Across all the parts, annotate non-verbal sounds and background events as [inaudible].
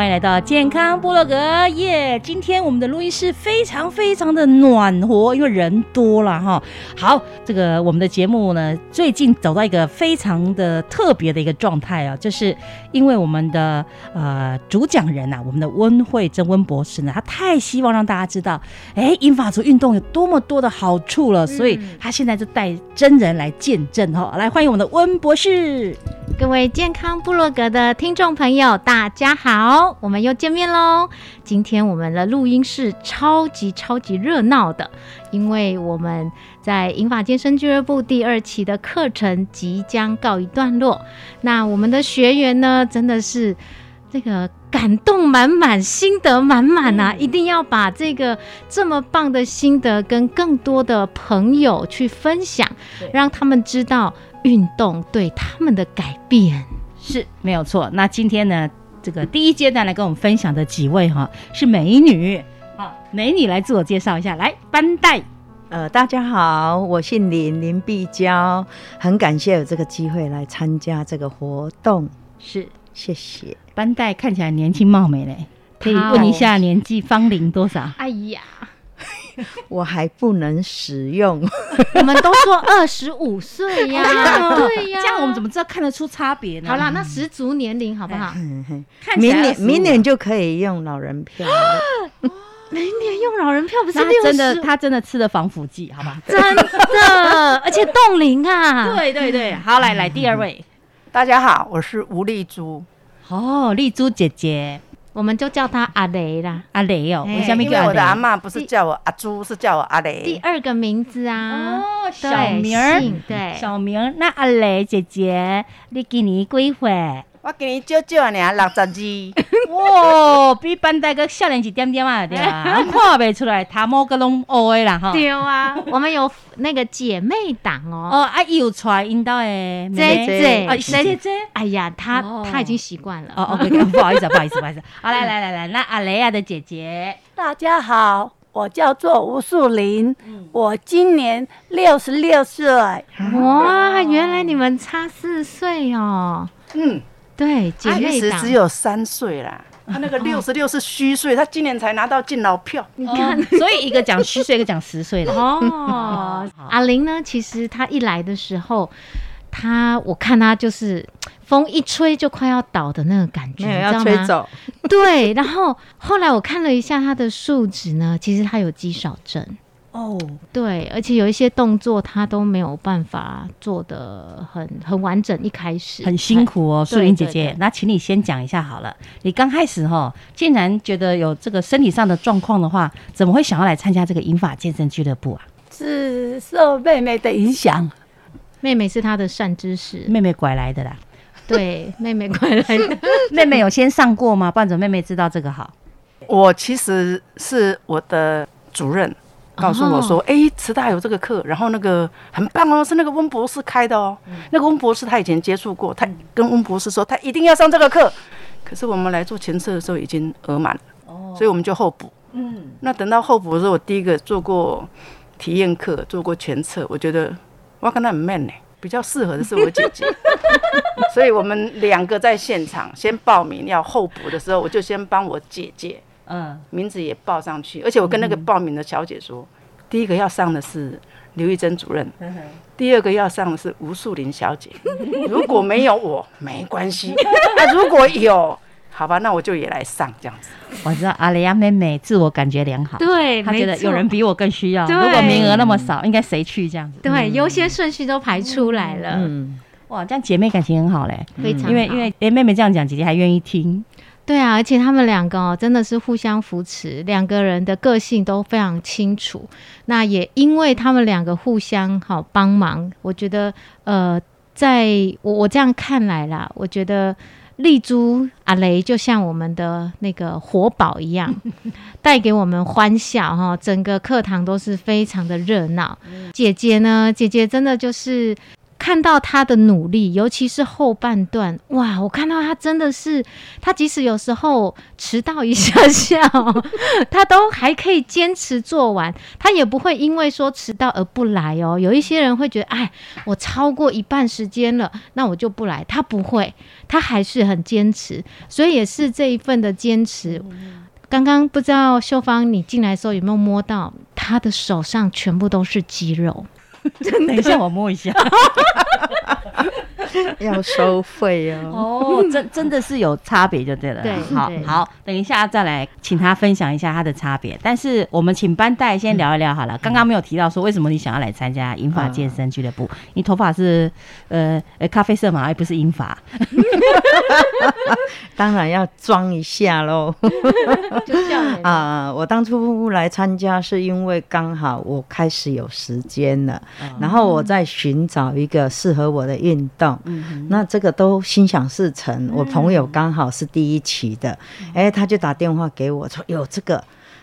欢迎来到健康部落格耶！今天我们的录音室非常非常的暖和，因为人多了哈。好，这个我们的节目呢，最近走到一个非常的特别的一个状态啊，就是因为我们的呃主讲人呐，我们的温慧珍温博士呢，他太希望让大家知道，哎，英法族运动有多么多的好处了，所以他现在就带真人来见证哈。来，欢迎我们的温博士，各位健康部落格的听众朋友，大家好。我们又见面喽！今天我们的录音室超级超级热闹的，因为我们在银法健身俱乐部第二期的课程即将告一段落。那我们的学员呢，真的是这个感动满满、心得满满啊！一定要把这个这么棒的心得跟更多的朋友去分享，让他们知道运动对他们的改变是没有错。那今天呢？这个第一阶段来跟我们分享的几位哈是美女，啊，美女来自我介绍一下，来班代，呃，大家好，我姓林，林碧娇，很感谢有这个机会来参加这个活动，是，谢谢。班代看起来年轻貌美嘞，可以问一下年纪芳龄多少？哎呀。[laughs] 我还不能使用，[laughs] 我们都说二十五岁呀，[laughs] 对呀，这样我们怎么知道看得出差别呢？好啦，那十足年龄好不好？明年明年就可以用老人票，[gasps] 明年用老人票不是真的？他真的吃了防腐剂，好吧？真的，而且冻龄啊！对对对，好来来第二位，大家好，我是吴丽珠，哦，丽珠姐姐。我们就叫他阿雷啦，阿雷哦，因为我的阿妈不是叫我阿朱，是叫我阿雷。第二个名字啊，哦，小名儿，对，小名。那阿雷姐姐，你今年几岁？我今年少少呢，六十二。哇，比班代哥少年一点点啊，对 [laughs] 啊？看不出来，他某个拢乌的啦哈。对啊，[laughs] 我们有那个姐妹档哦。哦，啊，有出来引导诶，姐姐，姐姐。哎呀，她她已经习惯了。哦，OK，不好意思，不好意思，不好意思。好，来来来来，那阿雷亚的姐姐，大家好，我叫做吴素玲，我今年六十六岁。哇，原来你们差四岁哦。嗯。对，姐妹其实只有三岁啦。他那个六十六是虚岁，他今年才拿到敬老票。你看，[laughs] 所以一个讲虚岁，一个讲十岁的。哦，阿玲呢？其实她一来的时候，她我看她就是风一吹就快要倒的那个感觉，要吹走。对，然后后来我看了一下她的数值呢，其实她有肌少症。哦，对，而且有一些动作他都没有办法做的很很完整，一开始很辛苦哦，素玲姐姐。那请你先讲一下好了，你刚开始哈，竟然觉得有这个身体上的状况的话，怎么会想要来参加这个银法健身俱乐部啊？是受妹妹的影响，妹妹是她的善知识，妹妹拐来的啦。对，妹妹拐来的，[laughs] 妹妹有先上过吗？不然怎么妹妹知道这个好？我其实是我的主任。告诉我说：“哎，慈大有这个课，然后那个很棒哦，是那个温博士开的哦。那个温博士他以前接触过，他跟温博士说他一定要上这个课。可是我们来做前测的时候已经额满了，哦，所以我们就候补。嗯，那等到候补的时候，我第一个做过体验课，做过前测，我觉得哇，跟他很 man 呢。比较适合的是我姐姐，[laughs] 所以我们两个在现场先报名要候补的时候，我就先帮我姐姐，嗯，名字也报上去，而且我跟那个报名的小姐说，第一个要上的是刘玉珍主任，第二个要上的是吴树林小姐，[laughs] 如果没有我没关系，[laughs] 那如果有。好吧，那我就也来上这样子。我知道阿雷亚妹妹自我感觉良好，对，她觉得有人比我更需要。如果名额那么少，应该谁去这样子？对，优先顺序都排出来了。嗯，哇，这样姐妹感情很好嘞，非常。因为因为哎，妹妹这样讲，姐姐还愿意听。对啊，而且他们两个哦，真的是互相扶持，两个人的个性都非常清楚。那也因为他们两个互相好帮忙，我觉得呃，在我我这样看来啦，我觉得。丽珠阿雷就像我们的那个活宝一样，[laughs] 带给我们欢笑哈，整个课堂都是非常的热闹。姐姐呢，姐姐真的就是。看到他的努力，尤其是后半段，哇！我看到他真的是，他即使有时候迟到一下下，[laughs] 他都还可以坚持做完，他也不会因为说迟到而不来哦。有一些人会觉得，哎，我超过一半时间了，那我就不来。他不会，他还是很坚持，所以也是这一份的坚持。刚刚不知道秀芳你进来的时候有没有摸到他的手上全部都是肌肉。[laughs] 等一下，我摸一下。[laughs] [laughs] 要收费哦。[laughs] 哦，真真的是有差别就对了。对，好好，等一下再来请他分享一下他的差别。但是我们请班代先聊一聊好了。刚刚没有提到说为什么你想要来参加英发健身俱乐部？你头发是呃呃咖啡色嘛，而不是英发。[laughs] 当然要装一下喽。就这样啊！我当初来参加是因为刚好我开始有时间了。然后我在寻找一个适合我的运动，那这个都心想事成。我朋友刚好是第一期的，哎，他就打电话给我说有这个。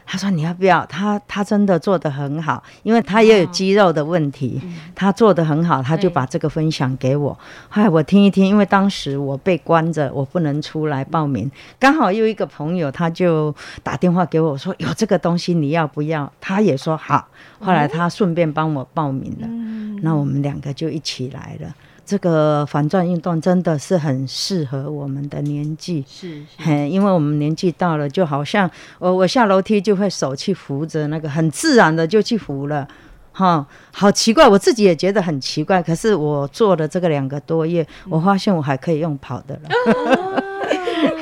他说：“你要不要？他他真的做的很好，因为他也有肌肉的问题，他做的很好，他就把这个分享给我。嗨，我听一听，因为当时我被关着，我不能出来报名。刚好又一个朋友，他就打电话给我说有这个东西，你要不要？他也说好。后来他顺便帮我报名了，那我们两个就一起来了。”这个反转运动真的是很适合我们的年纪，是，嘿，因为我们年纪到了，就好像我我下楼梯就会手去扶着那个，很自然的就去扶了，哈，好奇怪，我自己也觉得很奇怪。可是我做了这个两个多月，我发现我还可以用跑的了。[laughs]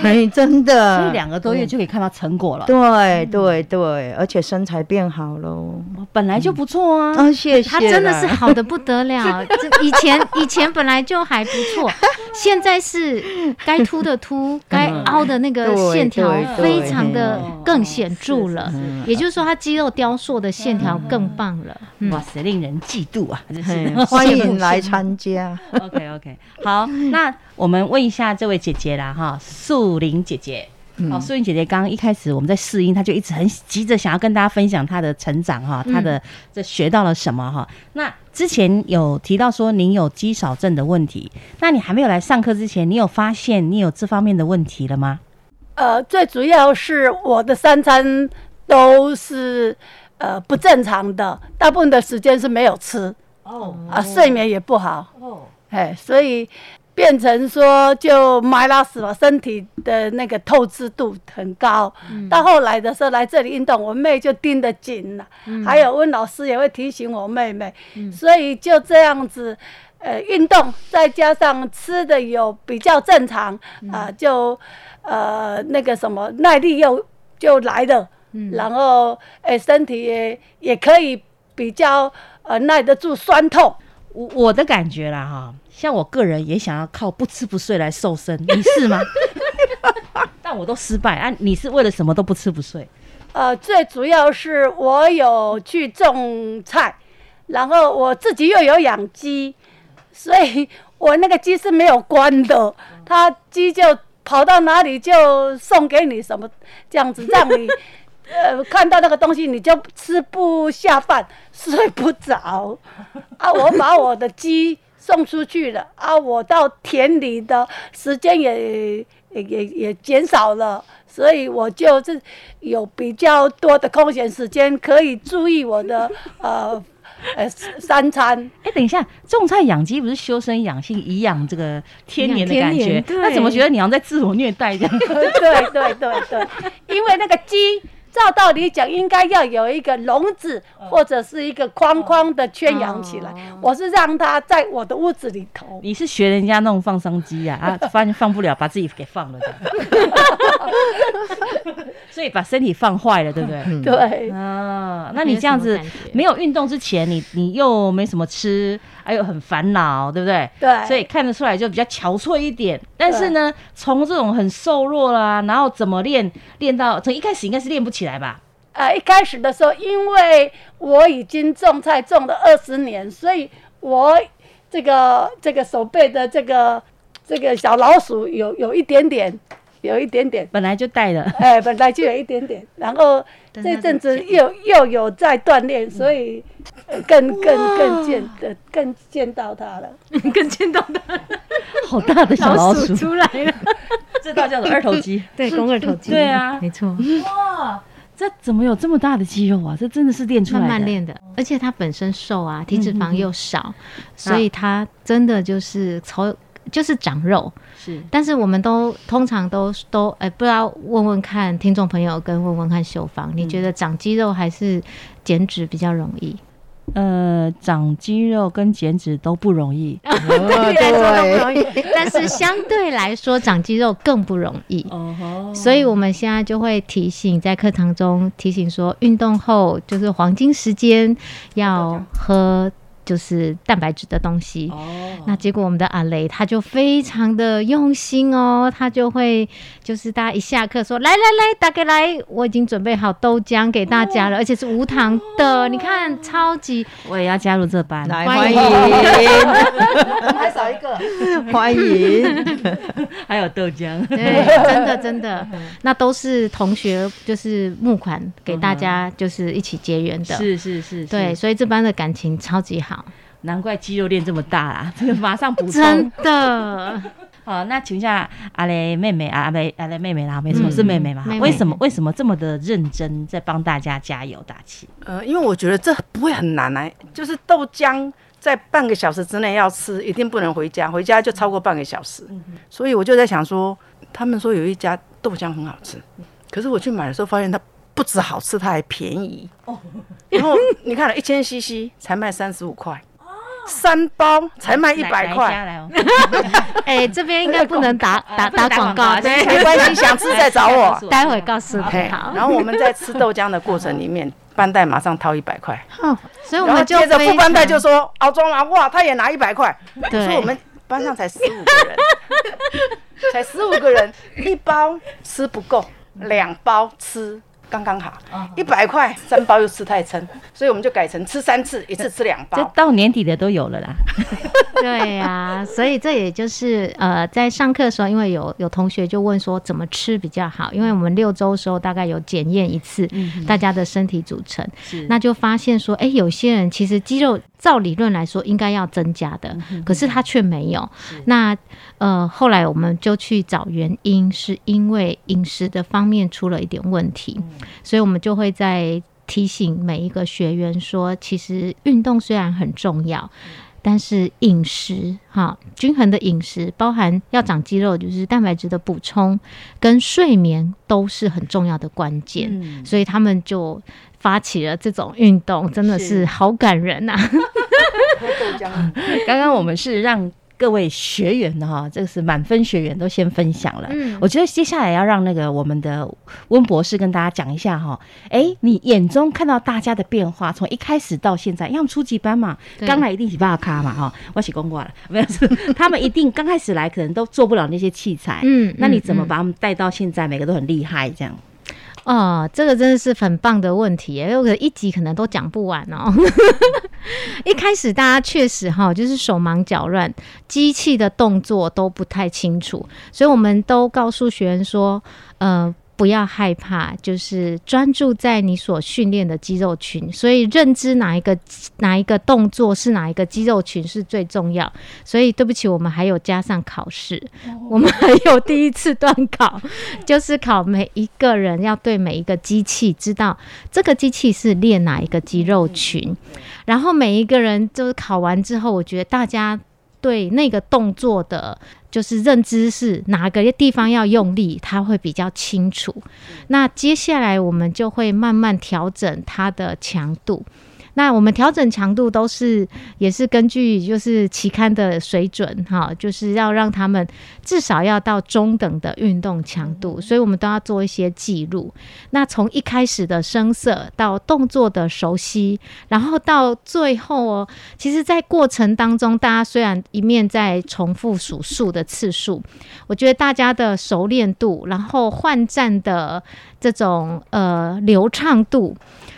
哎，真的，所以两个多月就可以看到成果了。对对对，而且身材变好喽，本来就不错啊。啊，谢谢。他真的是好的不得了。[laughs] 以前以前本来就还不错，现在是该凸的凸，该凹的那个线条非常的更显著了。也就是说，他肌肉雕塑的线条更棒了。哇塞，令人嫉妒啊！[laughs] 欢迎来参加。OK OK，好，那我们问一下这位姐姐啦，哈，素。素玲姐姐，好，素云姐姐，刚刚一开始我们在试音，她就一直很急着想要跟大家分享她的成长哈，她的这学到了什么哈。那之前有提到说您有肌少症的问题，那你还没有来上课之前，你有发现你有这方面的问题了吗？呃，最主要是我的三餐都是呃不正常的，大部分的时间是没有吃哦，啊，睡眠也不好哦，哎，所以。变成说就埋拉死了，身体的那个透支度很高。到后来的时候来这里运动，我妹就盯得紧了。还有温老师也会提醒我妹妹，所以就这样子，呃，运动再加上吃的有比较正常啊，就呃那个什么耐力又就来了。然后诶，身体也也可以比较呃耐得住酸痛。我我的感觉啦哈。像我个人也想要靠不吃不睡来瘦身，你是吗？[laughs] 但我都失败啊！你是为了什么都不吃不睡？呃，最主要是我有去种菜，然后我自己又有养鸡，所以我那个鸡是没有关的，它鸡就跑到哪里就送给你什么这样子，让你 [laughs] 呃看到那个东西你就吃不下饭，睡不着啊！我把我的鸡送出去了啊，我到田里的时间也也也也减少了，所以我就是有比较多的空闲时间可以注意我的 [laughs] 呃。呃，三餐。哎，等一下，种菜养鸡不是修身养性、颐养这个天年的感觉？那怎么觉得你好像在自我虐待这样？对对对对，[laughs] 因为那个鸡。照道理讲，应该要有一个笼子或者是一个框框的圈养起来。我是让它在我的屋子里头。你是学人家那种放生机呀？啊，[laughs] 发现放不了，把自己给放了的。[laughs] 所以把身体放坏了，对不对？对。啊，那你这样子没有运动之前，你你又没什么吃，还有很烦恼，对不对？对。所以看得出来就比较憔悴一点。但是呢，从这种很瘦弱啦，然后怎么练练到从一开始应该是练不起。来吧，呃，一开始的时候，因为我已经种菜种了二十年，所以我这个这个手背的这个这个小老鼠有有一点点，有一点点，本来就带了，哎，本来就有一点点，[laughs] 然后这阵子又又有在锻炼，所以更更更见的更见到它了，更见到它，[laughs] [laughs] 好大的小老鼠。出来了，这道叫做二头肌，对，肱二头肌，对啊，没错，哇。这怎么有这么大的肌肉啊？这真的是练出来慢慢练的，而且它本身瘦啊，体脂肪又少，所以它真的就是从就是长肉。是，但是我们都通常都都哎，不知道问问看听众朋友跟问问看秀芳，你觉得长肌肉还是减脂比较容易？呃，长肌肉跟减脂都不容易，[laughs] 对，都不容易但是相对来说长肌肉更不容易。哦，所以我们现在就会提醒，在课堂中提醒说，运动后就是黄金时间要喝。就是蛋白质的东西，哦。那结果我们的阿雷他就非常的用心哦，他就会就是大家一下课说来来来，大家来，我已经准备好豆浆给大家了，而且是无糖的，你看超级，我也要加入这班，欢迎，还少一个，欢迎，[laughs] 还有豆浆，对，真的真的，[laughs] 那都是同学就是募款给大家，就是一起结缘的，是是是，对，所以这班的感情超级好。难怪肌肉练这么大啦！[laughs] 这个马上补充。真的。[laughs] 好，那请问一下阿雷妹妹啊，阿雷阿雷妹妹啦，没错，是妹妹嘛？为什么为什么这么的认真在帮大家加油打气？呃，因为我觉得这不会很难啊，就是豆浆在半个小时之内要吃，一定不能回家，回家就超过半个小时。所以我就在想说，他们说有一家豆浆很好吃，可是我去买的时候发现它不止好吃，它还便宜。哦。然后你看了一千 CC 才卖三十五块。三包才卖一百块，哎，这边应该不能打打打广告，没关系，想吃再找我，待会告诉你。然后我们在吃豆浆的过程里面，班代马上掏一百块，所以我们就接着副班代就说熬装了，哇，他也拿一百块，所以我们班上才十五个人，才十五个人，一包吃不够，两包吃。刚刚好，一百块三包又吃太撑，所以我们就改成吃三次，一次吃两包。这到年底的都有了啦。[laughs] 对呀，所以这也就是呃，在上课的时候，因为有有同学就问说怎么吃比较好，因为我们六周的时候大概有检验一次大家的身体组成，那就发现说，哎，有些人其实肌肉。照理论来说应该要增加的，可是他却没有。那呃，后来我们就去找原因，是因为饮食的方面出了一点问题，所以我们就会在提醒每一个学员说，其实运动虽然很重要，但是饮食哈，均衡的饮食，包含要长肌肉，就是蛋白质的补充跟睡眠都是很重要的关键。所以他们就。发起了这种运动，真的是好感人 [laughs] 呐！刚刚我们是让各位学员的哈，这个是满分学员都先分享了。嗯，我觉得接下来要让那个我们的温博士跟大家讲一下哈。哎，你眼中看到大家的变化，从一开始到现在，因为初级班嘛，刚来一定是巴卡嘛哈，我起公挂了，[laughs] 没有他们一定刚开始来可能都做不了那些器材。嗯，那你怎么把他们带到现在，每个都很厉害这样？哦，这个真的是很棒的问题，因为一集可能都讲不完哦。[laughs] 一开始大家确实哈，就是手忙脚乱，机器的动作都不太清楚，所以我们都告诉学员说，呃，不要害怕，就是专注在你所训练的肌肉群，所以认知哪一个哪一个动作是哪一个肌肉群是最重要。所以对不起，我们还有加上考试，我们还有第一次段考，就是考每一个人要对每一个机器知道这个机器是练哪一个肌肉群，然后每一个人就是考完之后，我觉得大家对那个动作的。就是认知是哪个地方要用力，他会比较清楚。那接下来我们就会慢慢调整它的强度。那我们调整强度都是也是根据就是期刊的水准哈，就是要让他们至少要到中等的运动强度，所以我们都要做一些记录。那从一开始的声色到动作的熟悉，然后到最后哦，其实，在过程当中，大家虽然一面在重复数数的次数，我觉得大家的熟练度，然后换站的这种呃流畅度，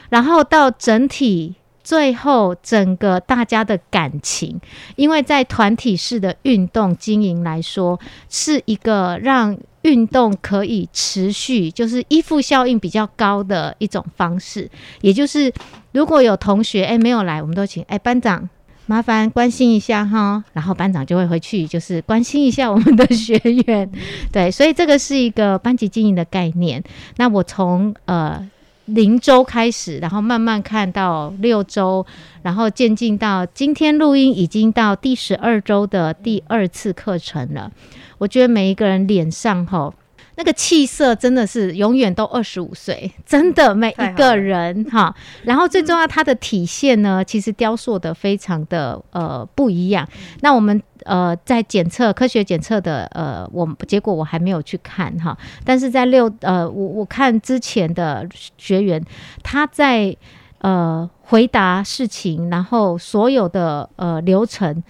然后到整体。最后，整个大家的感情，因为在团体式的运动经营来说，是一个让运动可以持续，就是依附效应比较高的一种方式。也就是，如果有同学哎没有来，我们都请哎班长麻烦关心一下哈，然后班长就会回去就是关心一下我们的学员。对，所以这个是一个班级经营的概念。那我从呃。零周开始，然后慢慢看到六周，然后渐进到今天录音已经到第十二周的第二次课程了。我觉得每一个人脸上哈。那个气色真的是永远都二十五岁，真的每一个人哈。然后最重要，它的体现呢，其实雕塑的非常的呃不一样。那我们呃在检测科学检测的呃，我结果我还没有去看哈。但是在六呃，我我看之前的学员，他在呃回答事情，然后所有的呃流程。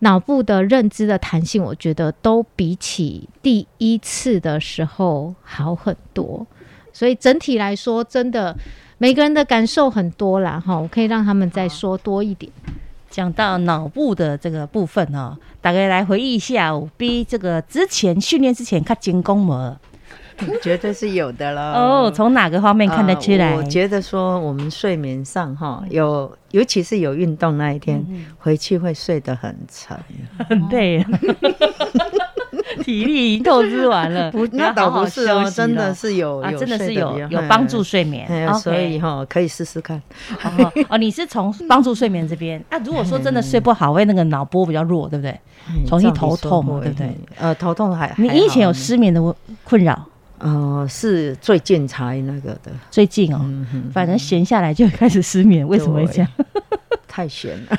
脑部的认知的弹性，我觉得都比起第一次的时候好很多。所以整体来说，真的每个人的感受很多啦，哈，我可以让他们再说多一点。讲到脑部的这个部分哦，大概来回忆一下，我比这个之前训练之前看精工模。[laughs] 绝对是有的了 [laughs] 哦。从哪个方面看得出来？我觉得说我们睡眠上哈，有尤其是有运动那一天，回去会睡得很沉，[laughs] 很累，体力已经透支完了。不，那倒不是哦，真的是有，真的是有有帮助睡眠，所以哈可以试试看。哦，你是从帮助睡眠这边。那如果说真的睡不好，会那个脑波比较弱，对不对？容易头痛，对不对？呃，头痛还你以前有失眠的困扰？哦，是最近才那个的，最近哦，反正闲下来就开始失眠，为什么会这样？[laughs] 太闲了，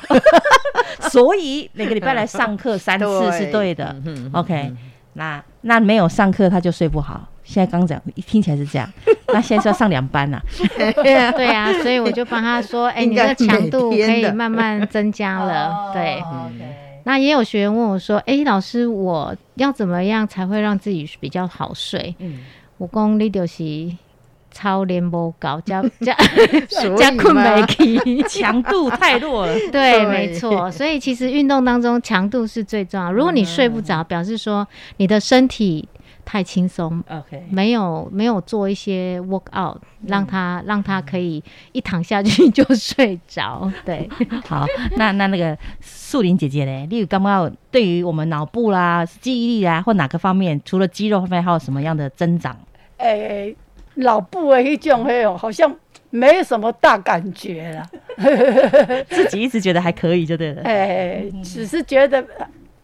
所以每个礼拜来上课三次是对的。OK，那那没有上课他就睡不好。现在刚讲，听起来是这样。[laughs] 那现在是要上两班呐？[laughs] 对啊，所以我就帮他说，哎，你的强度可以慢慢增加了。对。那也有学员问我说：“哎，老师，我要怎么样才会让自己比较好睡？”嗯，我讲你就是超联播高加 [laughs] 加加困没起，[laughs] 强度太弱了。[laughs] 对，没错。所以其实运动当中强度是最重要。如果你睡不着，表示说你的身体。太轻松，OK，没有没有做一些 work out，让他让他可以一躺下去就睡着。对，[laughs] 好，那那那个素林姐姐呢？例如刚刚对于我们脑部啦、记忆力啊，或哪个方面，除了肌肉方面，还有什么样的增长？诶，脑部的一种嘿哦，好像没什么大感觉了。[laughs] 自己一直觉得还可以，就对了。[laughs] 哎，只是觉得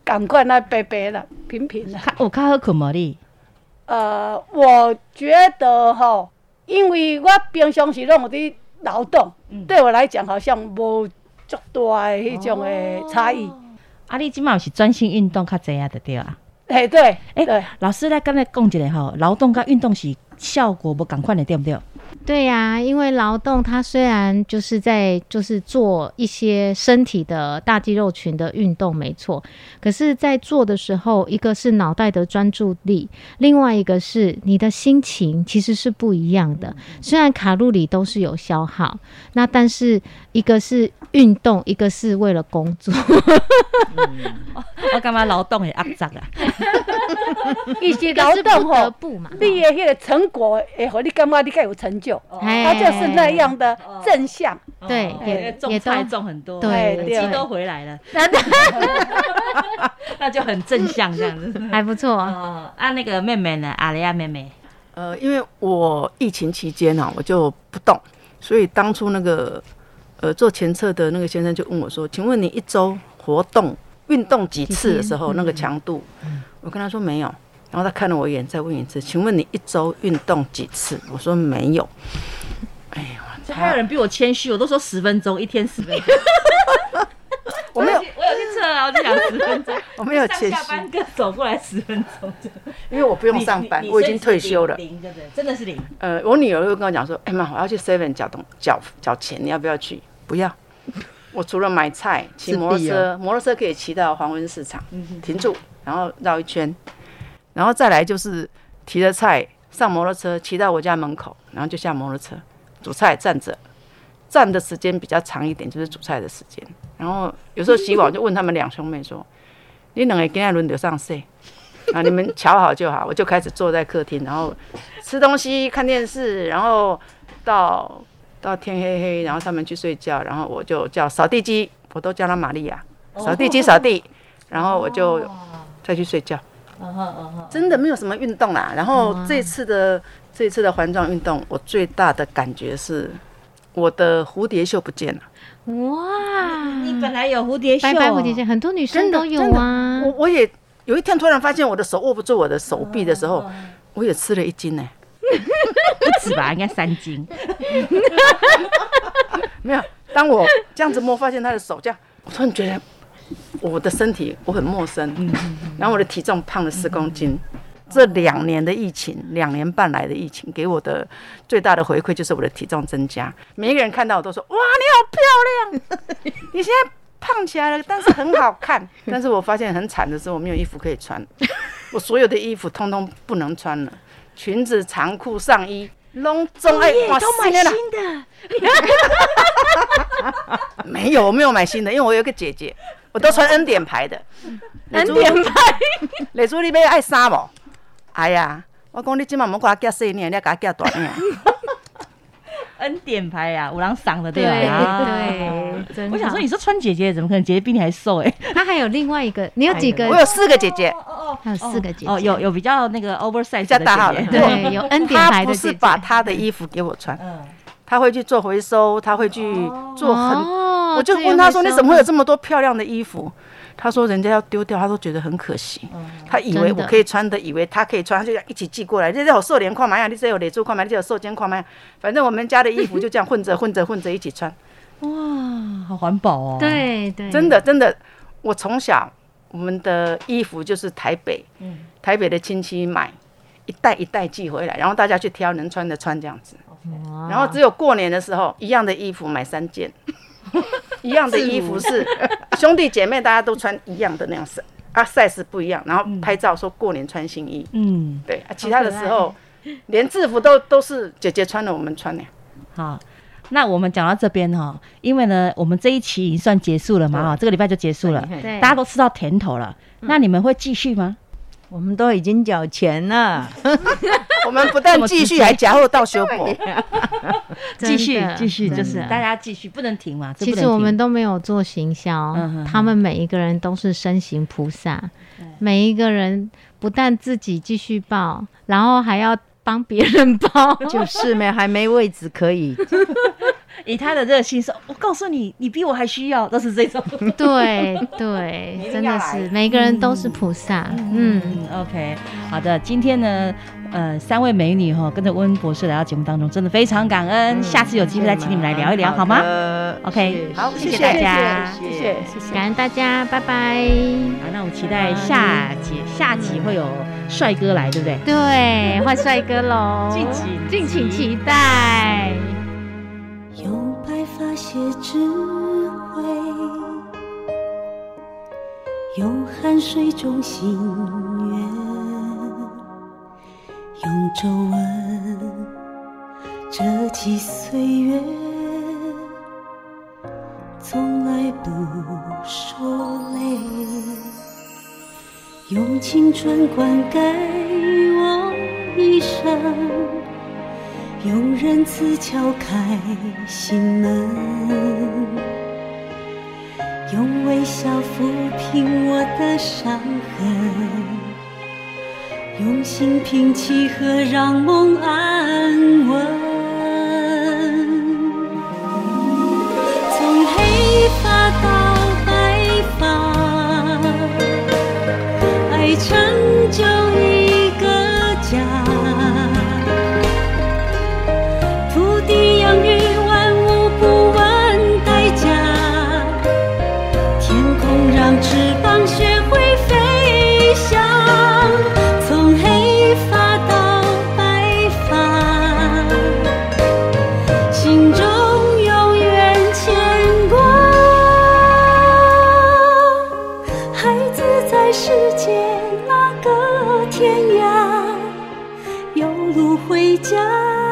赶快那白白了，平平的。我看喝可茉莉。呃，我觉得哈，因为我平常时拢有伫劳动，对我来讲好像无足大的迄种的差异。啊，你即满是专心运动较济啊，对对啊。哎，对，哎，对，老师来刚才讲一下吼，劳动甲运动是效果无共款的，对不对？对呀、因为劳动它虽然就是在就是做一些身体的大肌肉群的运动，没错，可是，在做的时候，一个是脑袋的专注力，另外一个是你的心情，其实是不一样的。虽然卡路里都是有消耗，那但是一个是运动，一个是为了工作。[laughs] 我干嘛劳动也压榨啊？一些劳动吼，不嘛，你的迄个成果会互你感觉你更有成就，哎它就是那样的正向。对，哦也也都种菜种很多，对累对积都回来了，[laughs] [laughs] 那就很正向这样子。[laughs] 还不错。哦，啊，那个妹妹呢？阿雷亚妹妹，呃，因为我疫情期间呢、我就不动，所以当初那个呃做前测的那个先生就问我说：“请问你一周活动运动几次的时候，那个强度？”我跟他说没有，然后他看了我一眼，再问一次：“请问你一周运动几次？”我说没有。哎呀，还有人比我谦虚，我都说十分钟，一天十分钟。我没有，我有去测啊，我就想十分钟，[laughs] 我没有上谦虚下班各走过来十分钟，因为我不用上班，我已经退休了。零对不对？真的是零。呃，我女儿会跟我讲说：“哎、妈，我要去 Seven 缴东缴缴钱，你要不要去？”不要。[laughs] 我除了买菜、骑摩托车，摩托车可以骑到黄昏市场，停住，然后绕一圈，然后再来就是提着菜上摩托车，骑到我家门口，然后就下摩托车煮菜，站着，站的时间比较长一点，就是煮菜的时间。然后有时候洗碗就问他们两兄妹说：“你两个今天轮流上谁？[laughs] 啊，你们瞧好就好。”我就开始坐在客厅，然后吃东西、看电视，然后到到天黑黑，然后他们去睡觉，然后我就叫扫地机，我都叫他玛利亚，扫地机扫地，然后我就再去睡觉。真的没有什么运动啦。然后这次的这次的环状运动，我最大的感觉是我的蝴蝶袖不见了。哇，你本来有蝴蝶袖，白白蝴蝶袖，很多女生都有啊。我我也有一天突然发现我的手握不住我的手臂的时候，我也吃了一斤呢、不止吧？应该三斤。[laughs] 没有，当我这样子摸，发现他的手这样，我突然觉得我的身体我很陌生，然后我的体重胖了十公斤。这两年的疫情，两年半来的疫情，给我的最大的回馈就是我的体重增加。每一个人看到我都说：“哇，你好漂亮！[laughs] 你现在胖起来了，但是很好看。”但是我发现很惨的是，我没有衣服可以穿，我所有的衣服通通不能穿了，裙子、长裤、上衣。拢总爱哇都买新的，[laughs] 没有，我没有买新的，因为我有个姐姐，我都穿恩典牌的。恩典牌，丽珠你要爱衫无？哎呀，我讲你今晚莫给我夹细领，你要给我夹大领。恩典牌呀，五郎赏的对对吧？对，真好我想说，你说穿姐姐，怎么可能姐姐比你还瘦？哎，她还有另外一个，你有几个？我有四个姐姐，哦还有四个姐姐。哦，有有比较那个 oversize 比较大号的的姐姐，对，有 [laughs] 恩典她不是牌的姐姐。把她的衣服给我穿，嗯，她会去做回收，他会去做很。哦我就问他说：“你怎么会有这么多漂亮的衣服？”他说：“人家要丢掉，他都觉得很可惜。他以为我可以穿的，以为他可以穿，他就这样一起寄过来。这有瘦脸框嘛呀？你这有脸珠款嘛？你这有瘦肩框嘛？反正我们家的衣服就这样混着混着混着一起穿。哇，好环保哦。，对对，真的真的，我从小我们的衣服就是台北，嗯台北的亲戚买一袋一袋寄回来，然后大家去挑能穿的穿这样子。哇然后只有过年的时候，一样的衣服买三件，[laughs] 一样的衣服是 [laughs] 兄弟姐妹大家都穿一样的那样子啊，size 不一样，然后拍照说过年穿新衣，嗯，对啊，其他的时候连制服都都是姐姐穿的，我们穿的。好。那我们讲到这边哈，因为呢，我们这一期已经算结束了嘛哈，这个礼拜就结束了，对大家都吃到甜头了。那你们会继续吗？我们都已经缴钱了，[laughs] 我们不但继续，还夹后到修补。[laughs] 继续继续，就是大家继续，不能停嘛。其实我们都没有做行销他们每一个人都是身形菩萨，每一个人不但自己继续报，然后还要帮别人报，就是没还没位置可以。[laughs] 以他的热心说，我告诉你，你比我还需要，都是这种。对对，[laughs] 真的是每个人都是菩萨，嗯。嗯，OK，好的，今天呢，呃三位美女哈，跟着温博士来到节目当中，真的非常感恩。下次有机会再请你们来聊一聊，好吗？OK，好，谢谢大家，谢谢谢谢，感恩大家，拜拜。好，那我们期待下节下集会有帅哥来，对不对？对，换帅哥喽，敬请敬请期待。用白发写智慧，用汗水中心愿，用皱纹折起岁月，从来不说累，用青春灌溉我一生。用仁慈敲开心门，用微笑抚平我的伤痕，用心平气和让梦安稳。从黑发到路回家。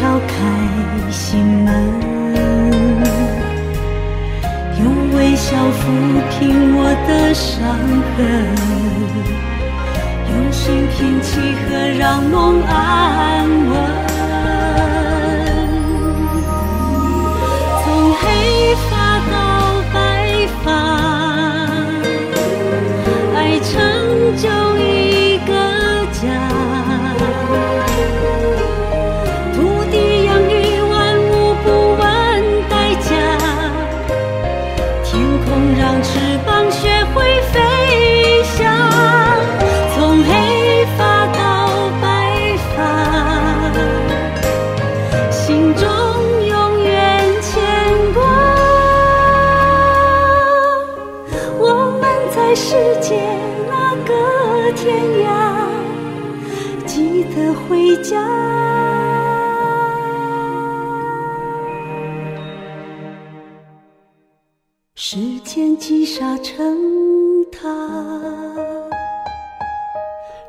敲开心门，用微笑抚平我的伤痕，用心平气和让梦安稳。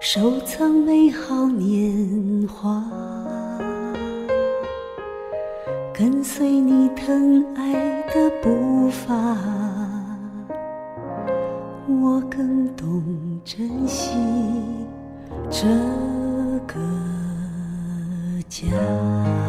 收藏美好年华，跟随你疼爱的步伐，我更懂珍惜这个家。